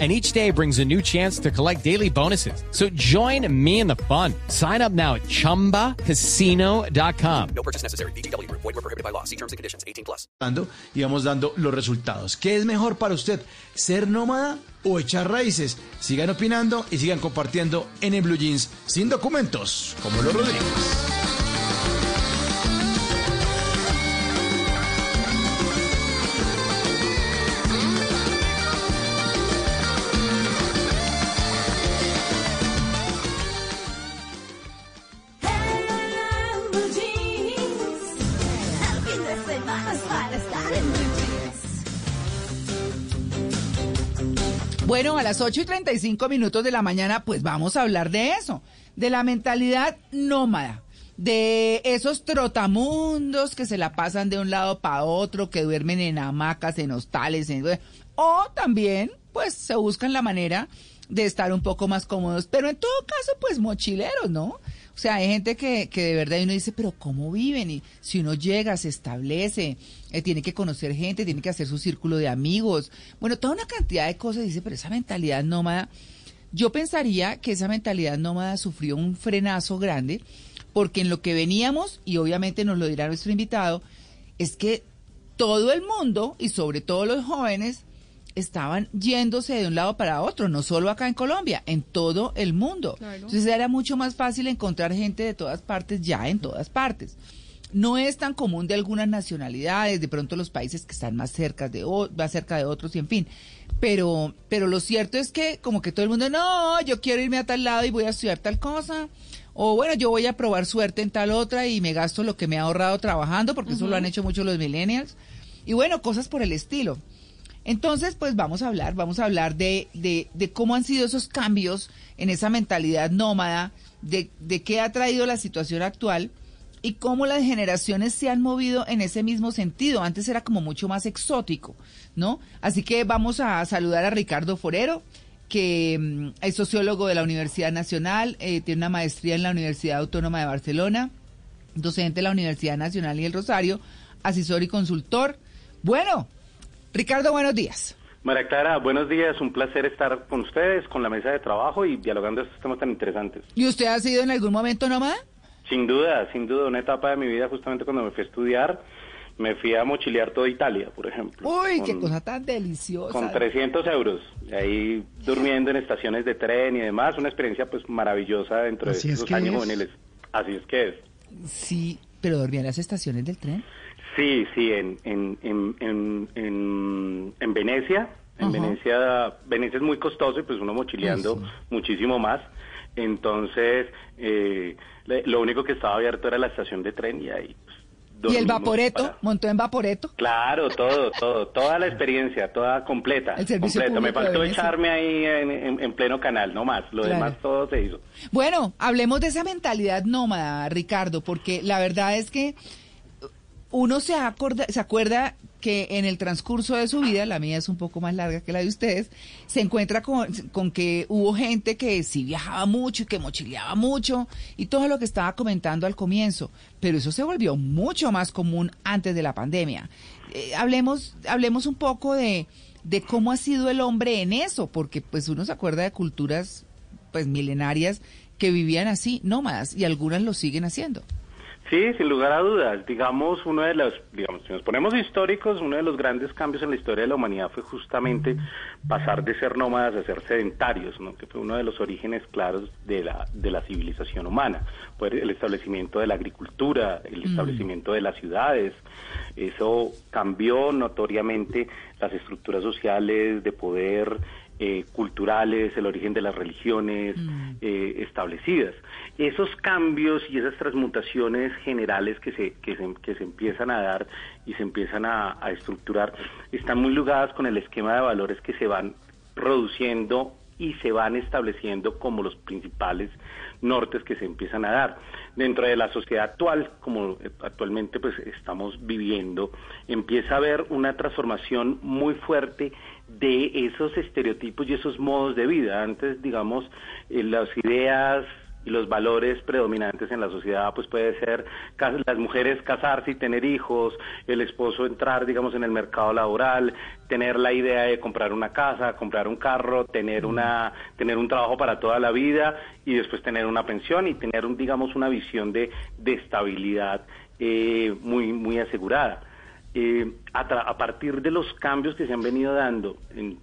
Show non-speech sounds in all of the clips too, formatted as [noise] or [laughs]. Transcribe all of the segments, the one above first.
and each day brings a new chance to collect daily bonuses. So join me in the fun. Sign up now at ChumbaCasino.com. No purchase necessary. BGW. Void were prohibited by law. See terms and conditions. 18 plus. y vamos dando los resultados. ¿Qué es mejor para usted? ¿Ser nómada o echar raíces? Sigan opinando y sigan compartiendo en el Blue Jeans sin documentos, como los Rodríguez. A las 8 y 35 minutos de la mañana, pues vamos a hablar de eso, de la mentalidad nómada, de esos trotamundos que se la pasan de un lado para otro, que duermen en hamacas, en hostales, en... o también, pues se buscan la manera de estar un poco más cómodos, pero en todo caso, pues mochileros, ¿no? O sea, hay gente que, que de verdad uno dice, pero ¿cómo viven? Y si uno llega, se establece, eh, tiene que conocer gente, tiene que hacer su círculo de amigos, bueno, toda una cantidad de cosas, dice, pero esa mentalidad nómada, yo pensaría que esa mentalidad nómada sufrió un frenazo grande, porque en lo que veníamos, y obviamente nos lo dirá nuestro invitado, es que todo el mundo, y sobre todo los jóvenes, estaban yéndose de un lado para otro, no solo acá en Colombia, en todo el mundo. Entonces era mucho más fácil encontrar gente de todas partes ya en todas partes. No es tan común de algunas nacionalidades, de pronto los países que están más cerca de, más cerca de otros y en fin. Pero, pero lo cierto es que como que todo el mundo, no, yo quiero irme a tal lado y voy a estudiar tal cosa. O bueno, yo voy a probar suerte en tal otra y me gasto lo que me ha ahorrado trabajando, porque eso lo han hecho mucho los millennials. Y bueno, cosas por el estilo. Entonces, pues vamos a hablar, vamos a hablar de, de, cómo han sido esos cambios en esa mentalidad nómada, de, de qué ha traído la situación actual y cómo las generaciones se han movido en ese mismo sentido. Antes era como mucho más exótico, ¿no? Así que vamos a saludar a Ricardo Forero, que mm, es sociólogo de la Universidad Nacional, eh, tiene una maestría en la Universidad Autónoma de Barcelona, docente de la Universidad Nacional y el Rosario, asesor y consultor. Bueno, Ricardo, buenos días. María Clara, buenos días. Un placer estar con ustedes, con la mesa de trabajo y dialogando estos temas tan interesantes. ¿Y usted ha sido en algún momento nómada? Sin duda, sin duda. Una etapa de mi vida, justamente cuando me fui a estudiar, me fui a mochilear toda Italia, por ejemplo. Uy, qué cosa tan deliciosa. Con 300 euros. Ahí durmiendo en estaciones de tren y demás. Una experiencia pues maravillosa dentro de esos años juveniles. Así es que es. Sí, pero dormía en las estaciones del tren. Sí, sí, en, en, en, en, Venecia. En Venecia, Venecia es muy costoso y pues uno mochileando muchísimo más. Entonces, eh, lo único que estaba abierto era la estación de tren y ahí pues, ¿Y el vaporeto? ¿Montó en vaporeto? Claro, todo, todo, toda la [laughs] experiencia, toda completa. El servicio Me faltó echarme ahí en, pleno canal, no más. Lo demás todo se hizo. Bueno, hablemos de esa mentalidad nómada, Ricardo, porque la verdad es que uno se, acorda, se acuerda que en el transcurso de su vida, la mía es un poco más larga que la de ustedes, se encuentra con, con, que hubo gente que sí viajaba mucho y que mochileaba mucho y todo lo que estaba comentando al comienzo, pero eso se volvió mucho más común antes de la pandemia. Eh, hablemos, hablemos un poco de, de cómo ha sido el hombre en eso, porque pues uno se acuerda de culturas pues milenarias que vivían así, nómadas, y algunas lo siguen haciendo. Sí, sin lugar a dudas. Digamos, uno de los, digamos, si nos ponemos históricos, uno de los grandes cambios en la historia de la humanidad fue justamente pasar de ser nómadas a ser sedentarios, ¿no? que fue uno de los orígenes claros de la, de la civilización humana. Fue el establecimiento de la agricultura, el establecimiento de las ciudades. Eso cambió notoriamente las estructuras sociales de poder, eh, culturales, el origen de las religiones mm. eh, establecidas. Esos cambios y esas transmutaciones generales que se, que se, que se empiezan a dar y se empiezan a, estructurar están muy ligadas con el esquema de valores que se van produciendo y se van estableciendo como los principales nortes que se empiezan a dar. Dentro de la sociedad actual, como actualmente pues estamos viviendo, empieza a haber una transformación muy fuerte de esos estereotipos y esos modos de vida. Antes, digamos, eh, las ideas y los valores predominantes en la sociedad, pues puede ser las mujeres casarse y tener hijos, el esposo entrar, digamos, en el mercado laboral, tener la idea de comprar una casa, comprar un carro, tener una, tener un trabajo para toda la vida y después tener una pensión y tener, un, digamos, una visión de, de estabilidad eh, muy, muy asegurada. Eh, a, partir de los cambios que se han venido dando en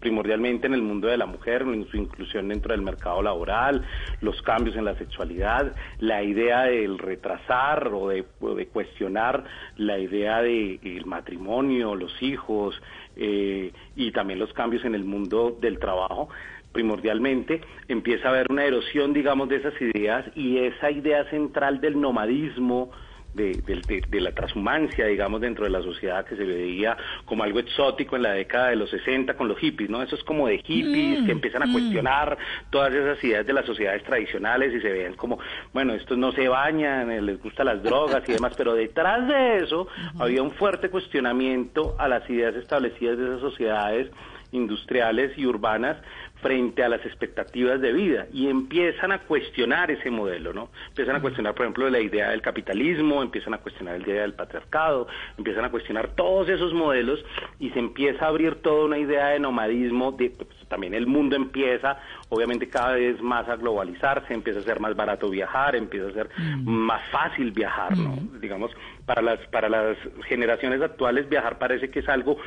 primordialmente en el mundo de la mujer, en su inclusión dentro del mercado laboral, los cambios en la sexualidad, la idea del retrasar o de, cuestionar la idea del de, matrimonio, los hijos eh, y también los cambios en el mundo del trabajo primordialmente, empieza a haber una erosión, digamos, de esas ideas y esa idea central del nomadismo, de, la transhumancia, digamos, dentro de la sociedad que se veía como algo exótico en la década de los 60 con los hippies, ¿no? Eso es como de hippies que mm, empiezan a mm. cuestionar todas esas ideas de las sociedades tradicionales y se ven como, bueno, estos no se bañan, eh, les gustan las drogas y demás, pero detrás de eso había un fuerte cuestionamiento a las ideas establecidas de esas sociedades industriales y urbanas frente a las expectativas de vida y empiezan a cuestionar ese modelo, ¿no? Empiezan a cuestionar, por ejemplo, la idea del capitalismo, empiezan a cuestionar la idea del patriarcado, empiezan a cuestionar todos esos modelos y se empieza a abrir toda una idea de nomadismo, de, pues, también el mundo empieza, obviamente, cada vez más a globalizarse, empieza a ser más barato viajar, empieza a ser más fácil viajar, ¿no? Digamos, para las, para las generaciones actuales viajar parece que es algo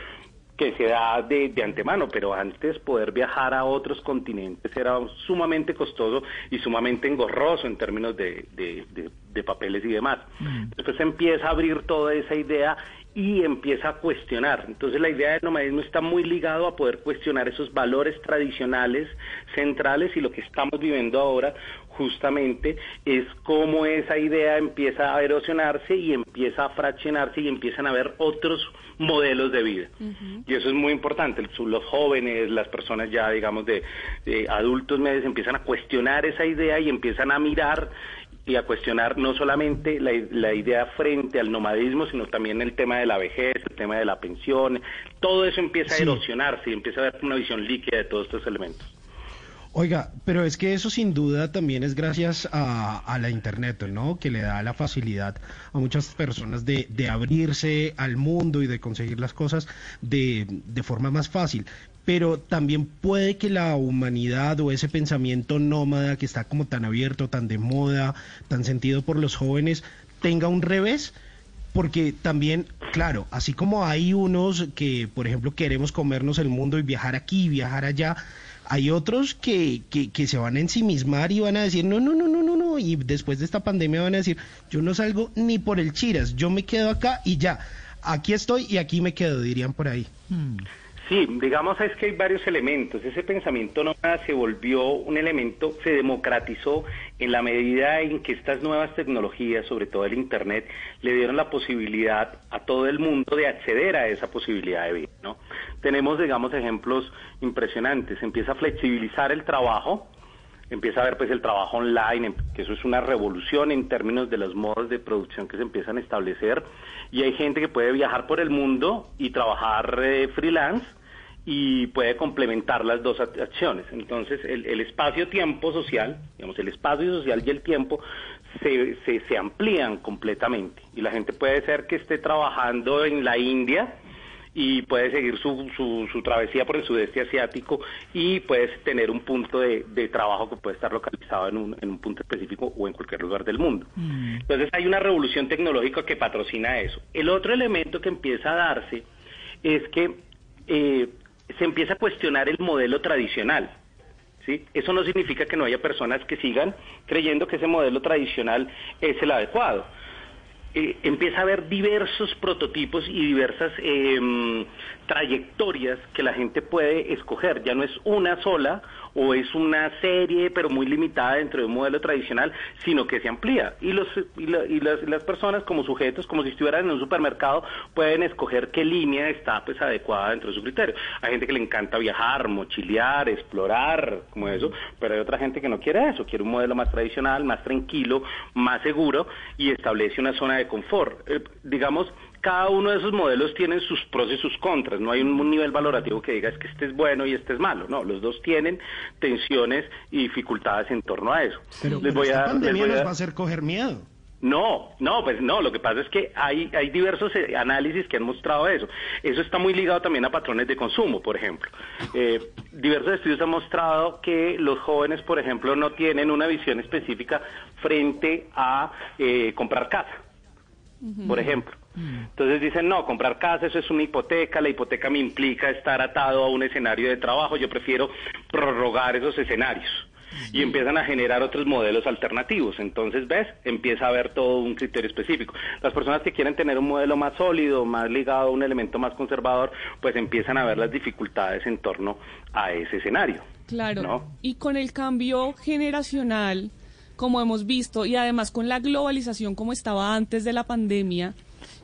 que se da de, de, antemano, pero antes poder viajar a otros continentes era sumamente costoso y sumamente engorroso en términos de, de, papeles y demás. Mm. Después se empieza a abrir toda esa idea y empieza a cuestionar. Entonces la idea del nomadismo está muy ligado a poder cuestionar esos valores tradicionales centrales y lo que estamos viviendo ahora justamente es cómo esa idea empieza a erosionarse y empieza a fraccionarse y empiezan a haber otros modelos de vida. Y eso es muy importante. Los jóvenes, las personas ya, digamos, de, adultos medios empiezan a cuestionar esa idea y empiezan a mirar y a cuestionar no solamente la, la, idea frente al nomadismo, sino también el tema de la vejez, el tema de la pensión, todo eso empieza a erosionarse y empieza a haber una visión líquida de todos estos elementos. Oiga, pero es que eso sin duda también es gracias a, la Internet, ¿no? Que le da la facilidad a muchas personas de, abrirse al mundo y de conseguir las cosas de, de forma más fácil pero también puede que la humanidad o ese pensamiento nómada que está como tan abierto, tan de moda, tan sentido por los jóvenes, tenga un revés, porque también, claro, así como hay unos que, por ejemplo, queremos comernos el mundo y viajar aquí, viajar allá, hay otros que, que, se van a ensimismar y van a decir, no, no, no, no, no, no, y después de esta pandemia van a decir, yo no salgo ni por el chiras, yo me quedo acá y ya, aquí estoy y aquí me quedo, dirían por ahí. Hmm. Sí, digamos es que hay varios elementos. Ese pensamiento nómada se volvió un elemento, se democratizó en la medida en que estas nuevas tecnologías, sobre todo el Internet, le dieron la posibilidad a todo el mundo de acceder a esa posibilidad de vida. Tenemos, digamos, ejemplos impresionantes. Empieza a flexibilizar el trabajo, empieza a ver pues el trabajo online, que eso es una revolución en términos de los modos de producción que se empiezan a establecer y hay gente que puede viajar por el mundo y trabajar eh, freelance y puede complementar las dos acciones. Entonces, el, espacio-tiempo social, digamos, el espacio social y el tiempo se, se, se amplían completamente. Y la gente puede ser que esté trabajando en la India y puede seguir su, su, su, travesía por el sudeste asiático y puedes tener un punto de, de trabajo que puede estar localizado en un, en un, punto específico o en cualquier lugar del mundo. Mm. Entonces hay una revolución tecnológica que patrocina eso. El otro elemento que empieza a darse es que eh, se empieza a cuestionar el modelo tradicional. ¿sí? Eso no significa que no haya personas que sigan creyendo que ese modelo tradicional es el adecuado eh, empieza a haber diversos prototipos y diversas em, trayectorias que la gente puede escoger. Ya no es una sola o es una serie pero muy limitada dentro de un modelo tradicional, sino que se amplía. Y, los, y, la- y las, las personas como sujetos, como si estuvieran en un supermercado, pueden escoger qué línea está pues adecuada dentro de su criterio. Hay gente que le encanta viajar, mochilear, explorar, como eso, pero hay otra gente que no quiere eso, quiere un modelo más tradicional, más tranquilo, más seguro y establece una zona de confort. Eh, digamos, cada uno de esos modelos tienen sus pros y sus contras. No hay un, nivel valorativo que diga es que este es bueno y este es malo. No, los dos tienen tensiones y dificultades en torno a eso. Pero, Les pero voy a les pandemia voy a nos va a hacer coger miedo. no, no, pues no, lo que pasa es que hay, hay diversos eh, análisis que han mostrado eso. Eso está muy ligado también a patrones de consumo, por ejemplo. Eh, diversos estudios han mostrado que los jóvenes, por ejemplo, no tienen una visión específica frente a eh, comprar casa, por ejemplo. Entonces dicen, no, comprar casa, eso es una hipoteca, la hipoteca me implica estar atado a un escenario de trabajo, yo prefiero prorrogar esos escenarios. Y empiezan a generar otros modelos alternativos. Entonces, ¿ves? Empieza a haber todo un criterio específico. Las personas que quieren tener un modelo más sólido, más ligado a un elemento más conservador, pues empiezan a ver las dificultades en torno a ese escenario. Claro. ¿no? Y con el cambio generacional, como hemos visto, y además con la globalización como estaba antes de la pandemia,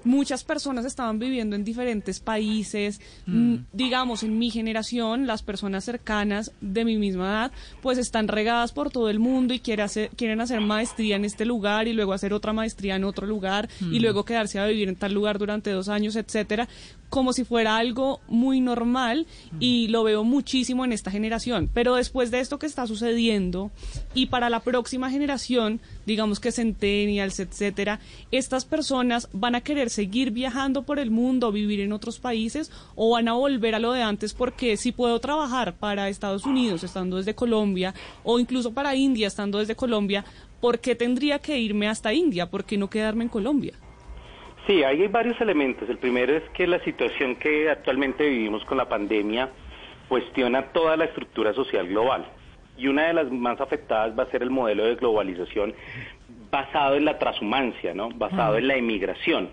muchas personas estaban viviendo en diferentes países. Mm, Digamos, en mi generación, las personas cercanas de mi misma edad, pues están regadas por todo el mundo y quieren hacer, quieren hacer maestría en este lugar y luego hacer otra maestría en otro lugar y luego quedarse a vivir en tal lugar durante dos años, etcétera, como si fuera algo muy normal y lo veo muchísimo en esta generación. Pero después de esto que está sucediendo y para la próxima generación, digamos que centennials, etcétera, estas personas van a querer seguir viajando por el mundo, vivir en otros países o van a volver a lo de antes porque si puedo trabajar para Estados Unidos estando desde Colombia o incluso para India estando desde Colombia, ¿por qué tendría que irme hasta India? ¿Por qué no quedarme en Colombia? Sí, hay varios elementos. El primero es que la situación que actualmente vivimos con la pandemia cuestiona toda la estructura social global. Y una de las más afectadas va a ser el modelo de globalización basado en la transhumancia, ¿no? Basado en la emigración.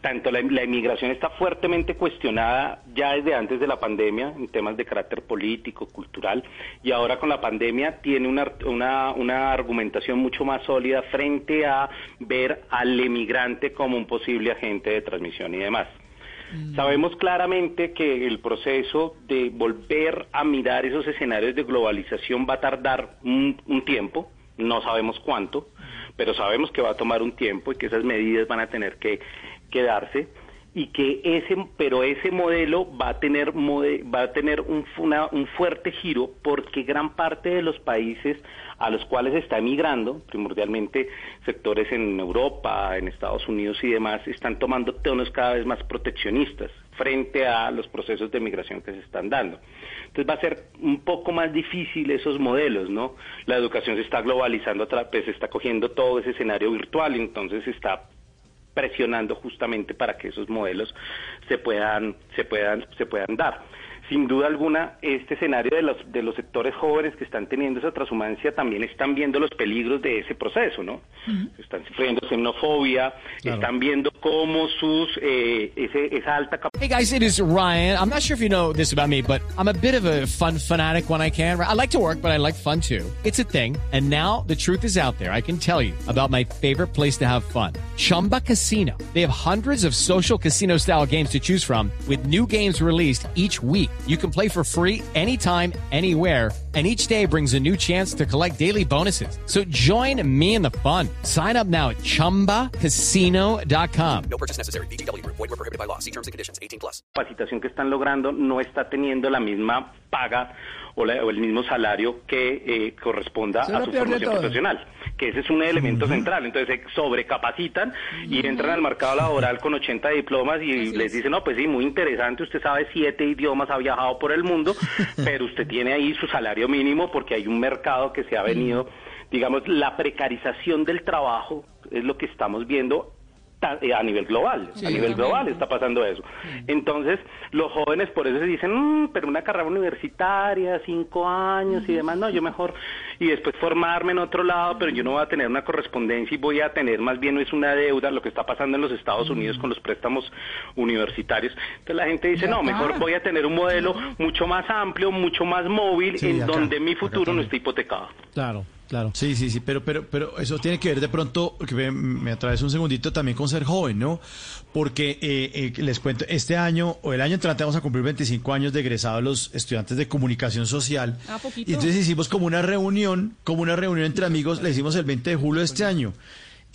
Tanto la, la emigración está fuertemente cuestionada ya desde antes de la pandemia en temas de carácter político, cultural, y ahora con la pandemia tiene una, una, una argumentación mucho más sólida frente a ver al emigrante como un posible agente de transmisión y demás. Sabemos claramente que el proceso de volver a mirar esos escenarios de globalización va a tardar un, un tiempo, no sabemos cuánto, pero sabemos que va a tomar un tiempo y que esas medidas van a tener que, que darse y que ese pero ese modelo va a tener va a tener un, una- un fuerte giro porque gran parte de los países a los cuales está emigrando, primordialmente sectores en Europa, en Estados Unidos y demás, están tomando tonos cada vez más proteccionistas frente a los procesos de migración que se están dando. Entonces va a ser un poco más difícil esos modelos, ¿no? La educación se está globalizando, pues, se está cogiendo todo ese escenario virtual y entonces se está presionando justamente para que esos modelos se puedan se puedan se puedan dar sin duda alguna este escenario de los de los sectores jóvenes que están teniendo esa transhumancia también están viendo los peligros de ese proceso no están sufriendo xenofobia están viendo cómo sus eh, ese, esa alta capacidad Hey guys, it is Ryan. I'm not sure if you know this about me, but I'm a bit of a fun fanatic when I can. I like to work, but I like fun too. It's a thing. And now the truth is out there. I can tell you about my favorite place to have fun. Chumba Casino. They have hundreds of social casino style games to choose from with new games released each week. You can play for free anytime, anywhere. And each day brings a new chance to collect daily bonuses. So join me in the fun. Sign up now at chumbacasino.com. No purchase necessary. VGW Group. Void were prohibited by law. See terms and conditions. 18 plus. capacitación que están logrando no está teniendo la misma paga o, la- o el mismo salario que eh, corresponda a su formación profesional, que ese es un elemento central. Entonces se sobrecapacitan y entran al mercado laboral con 80 diplomas y les dicen, no, pues sí, muy interesante, usted sabe siete idiomas, ha viajado por el mundo, [laughs] pero usted tiene ahí su salario mínimo porque hay un mercado que se ha venido, digamos, la precarización del trabajo es lo que estamos viendo a nivel global, a nivel global está pasando eso. Entonces, los jóvenes por eso se dicen, "Mm, pero una carrera universitaria, cinco años y demás, no, yo mejor, y después formarme en otro lado, pero yo no voy a tener una correspondencia y voy a tener más bien es una deuda, lo que está pasando en los Estados Unidos con los préstamos universitarios. Entonces la gente dice, Ya no, está. mejor voy a tener un modelo mucho más amplio, mucho más móvil, Sí, en acá, donde mi futuro no esté hipotecado. Claro, claro. Sí, sí, sí, pero, pero, pero eso tiene que ver de pronto, que me, me atraviesa un segundito también con ser joven, ¿no? Porque eh, eh, les cuento, este año o el año entrante vamos a cumplir 25 años de egresados los estudiantes de comunicación social. Ah, poquito. Y entonces hicimos como una reunión, como una reunión entre amigos, la hicimos el 20 de julio de este año.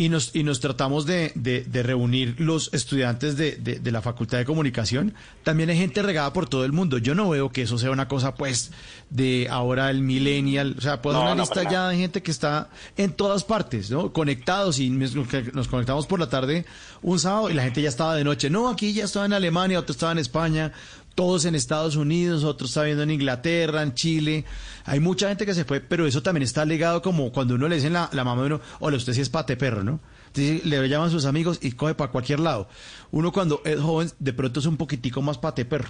Y nos, y nos tratamos de, de, de reunir los estudiantes de, de, de la Facultad de Comunicación. También hay gente regada por todo el mundo. Yo no veo que eso sea una cosa, pues, de ahora el millennial. O sea, puedo No, una no, lista ya de gente que está en todas partes, ¿no? Conectados y nos conectamos por la tarde un sábado y la gente ya estaba de noche. No, aquí ya estaba en Alemania, otro estaba en España, todos en Estados Unidos, otros está viendo en Inglaterra, en Chile. Hay mucha gente que se fue, pero eso también está ligado como cuando uno le dicen la, la mamá de uno, hola, usted sí es pate perro, ¿no? Entonces le llaman sus amigos y coge para cualquier lado. Uno cuando es joven, de pronto es un poquitico más pate perro.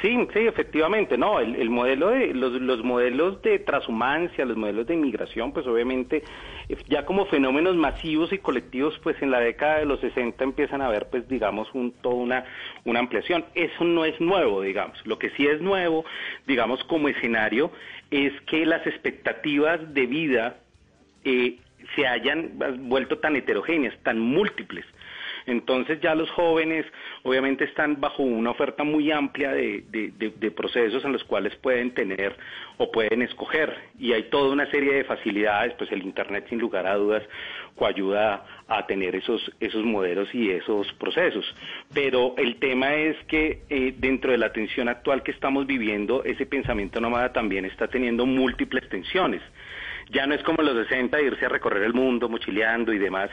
Sí, sí, efectivamente, no, el, el modelo de los, los modelos de transhumancia, los modelos de inmigración, pues obviamente eh, ya como fenómenos masivos y colectivos, pues en la década de los 60 empiezan a haber, pues digamos, un, toda una, una ampliación. Eso no es nuevo, digamos. Lo que sí es nuevo, digamos, como escenario, es que las expectativas de vida eh, se hayan vuelto tan heterogéneas, tan múltiples. Entonces ya los jóvenes obviamente están bajo una oferta muy amplia de, de- procesos en los cuales pueden tener o pueden escoger y hay toda una serie de facilidades, pues el Internet sin lugar a dudas coayuda a tener esos, esos modelos y esos procesos. Pero el tema es que eh, dentro de la tensión actual que estamos viviendo, ese pensamiento nómada también está teniendo múltiples tensiones ya no es como los 60 irse a recorrer el mundo mochileando y demás,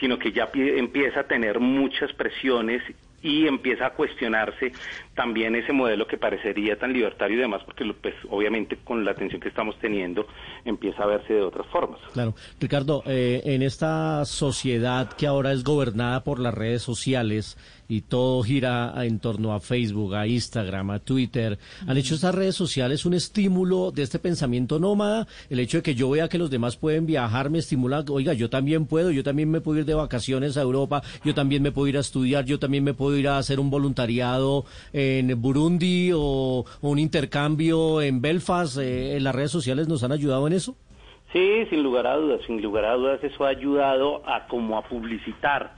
sino que ya pi- empieza a tener muchas presiones y empieza a cuestionarse también ese modelo que parecería tan libertario y demás, porque pues, obviamente con la atención que estamos teniendo empieza a verse de otras formas. Claro. Ricardo, eh, en esta sociedad que ahora es gobernada por las redes sociales y todo gira en torno a Facebook, a Instagram, a Twitter, ¿han hecho estas redes sociales un estímulo de este pensamiento nómada? El hecho de que yo vea que los demás pueden viajar me estimula, oiga, yo también puedo, yo también me puedo ir de vacaciones a Europa, yo también me puedo ir a estudiar, yo también me puedo ir a hacer un voluntariado en Burundi o, o un intercambio en Belfast. Eh, ¿Las redes sociales nos han ayudado en eso? Sí, sin lugar a dudas, sin lugar a dudas eso ha ayudado a como a publicitar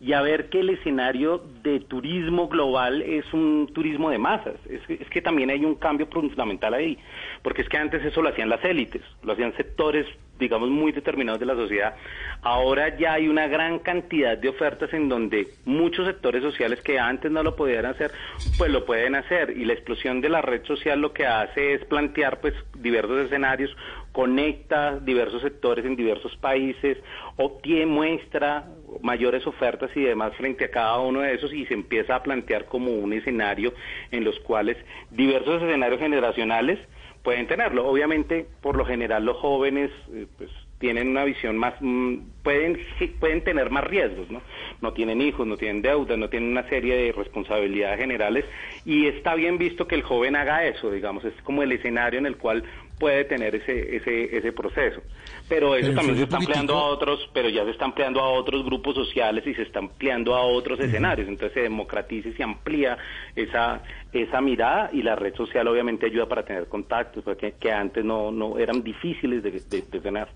y a ver que el escenario de turismo global es un turismo de masas. Es, que- también hay un cambio fundamental ahí, porque es que antes eso lo hacían las élites, lo hacían sectores, digamos, muy determinados de la sociedad. Ahora ya hay una gran cantidad de ofertas en donde muchos sectores sociales que antes no lo podían hacer, pues lo pueden hacer. Y la explosión de la red social lo que hace es plantear pues diversos escenarios, conecta diversos sectores en diversos países, obtiene, muestra mayores ofertas y demás frente a cada uno de esos y se empieza a plantear como un escenario en los cuales diversos escenarios generacionales pueden tenerlo. Obviamente, por lo general, los jóvenes eh, pues tienen una visión más, mm, pueden, pueden tener más riesgos, ¿no? No tienen hijos, no tienen deudas, no tienen una serie de responsabilidades generales y está bien visto que el joven haga eso, digamos, es como el escenario en el cual puede tener ese, ese, ese proceso. Pero eso Pero también se está ampliando a otros, pero ya se está ampliando a otros grupos sociales y se está ampliando a otros escenarios. Entonces se democratiza y se amplía esa, esa mirada y la red social obviamente ayuda para tener contactos, que antes no, no eran difíciles de, de- de tener.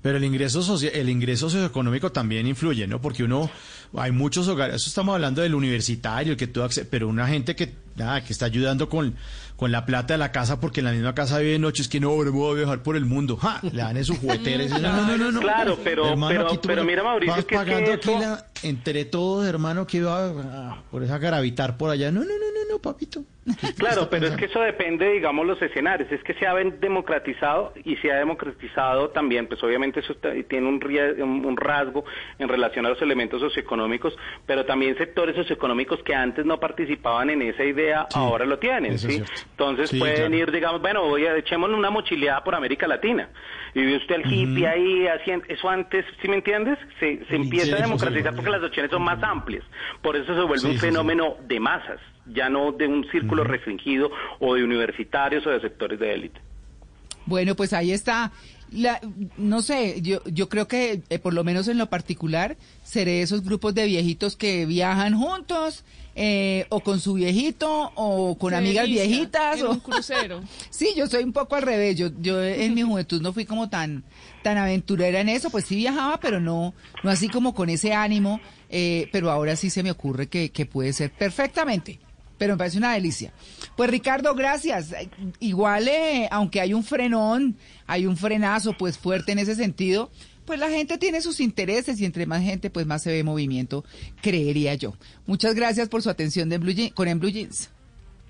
Pero el ingreso socio- el ingreso socioeconómico también influye, ¿no? Porque uno, hay muchos hogares, eso estamos hablando del universitario, el que tú pero una gente que, nada, que está ayudando con, con la plata de la casa porque en la misma casa vive noche, es que no, ahora voy a viajar por el mundo, ¡ja! Le dan en su juguetera y dicen, no, no, no, no, no. Claro, pero- pero- aquí tú pero me- mira, Mauricio, vas que es que pagando aquí eso- la- entre todos, hermano, que va a, por esa garavitar por allá, no, no, no, no, papito. Claro, pero es que eso depende, digamos, los escenarios. Es que se ha democratizado y se ha democratizado también, pues obviamente eso tiene un, un rasgo en relación a los elementos socioeconómicos, pero también sectores socioeconómicos que antes no participaban en esa idea, ahora lo tienen, ¿sí? Entonces pueden ir, digamos, bueno, voy a, echémosle una mochileada por América Latina. Y ve usted el hippie ahí haciendo, eso antes, ¿sí me entiendes? Se, se empieza a democratizar porque las opciones son más amplias. Por eso se vuelve un fenómeno de masas ya no de un círculo restringido o de universitarios o de sectores de élite. Bueno, pues ahí está. La, no sé, yo, yo creo que eh, por lo menos en lo particular seré esos grupos de viejitos que viajan juntos eh, o con su viejito o con amigas viejitas o un crucero. [laughs] sí, yo soy un poco al revés. Yo, yo en mi juventud no fui como tan tan aventurera en eso, pues sí viajaba, pero no no así como con ese ánimo. Eh, pero ahora sí se me ocurre que, que puede ser perfectamente pero me parece una delicia. Pues Ricardo, gracias. Igual, eh, aunque hay un frenón, hay un frenazo pues fuerte en ese sentido, pues la gente tiene sus intereses y entre más gente pues más se ve movimiento, creería yo. Muchas gracias por su atención de Blue con En Blue Jeans.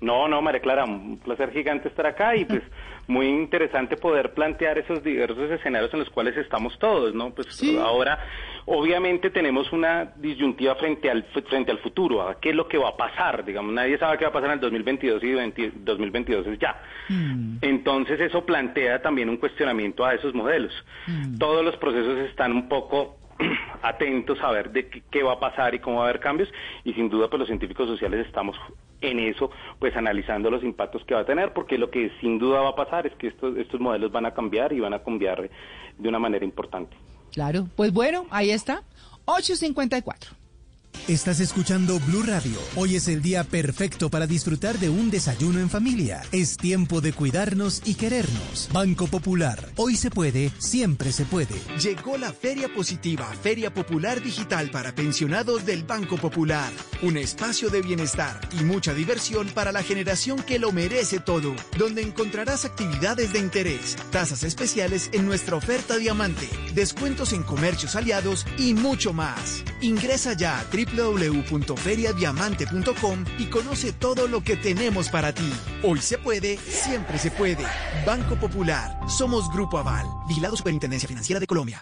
No, no, María Clara, un placer gigante estar acá y pues [laughs] muy interesante poder plantear esos diversos escenarios en los cuales estamos todos, ¿no? Pues ahora obviamente tenemos una disyuntiva frente al frente al futuro, a qué es lo que va a pasar, digamos, nadie sabe qué va a pasar en el 2022 y 2022 es ya. Mm. Entonces eso plantea también un cuestionamiento a esos modelos. Mm. Todos los procesos están un poco [clears throat] atentos a ver de qué, va a pasar y cómo va a haber cambios y sin duda pues los científicos sociales estamos en eso pues analizando los impactos que va a tener porque lo que sin duda va a pasar es que estos, estos modelos van a cambiar y van a cambiar de una manera importante. Claro, pues bueno, ahí está, 854. Estás escuchando Blue Radio. Hoy es el día perfecto para disfrutar de un desayuno en familia. Es tiempo de cuidarnos y querernos. Banco Popular. Hoy se puede, siempre se puede. Llegó la Feria Positiva, Feria Popular Digital para pensionados del Banco Popular. Un espacio de bienestar y mucha diversión para la generación que lo merece todo, donde encontrarás actividades de interés, tasas especiales en nuestra oferta diamante, descuentos en comercios aliados y mucho más. Ingresa ya a www.feriadiamante.com y conoce todo lo que tenemos para ti. Hoy se puede, siempre se puede. Banco Popular. Somos Grupo Aval. Vigilado Superintendencia Financiera de Colombia.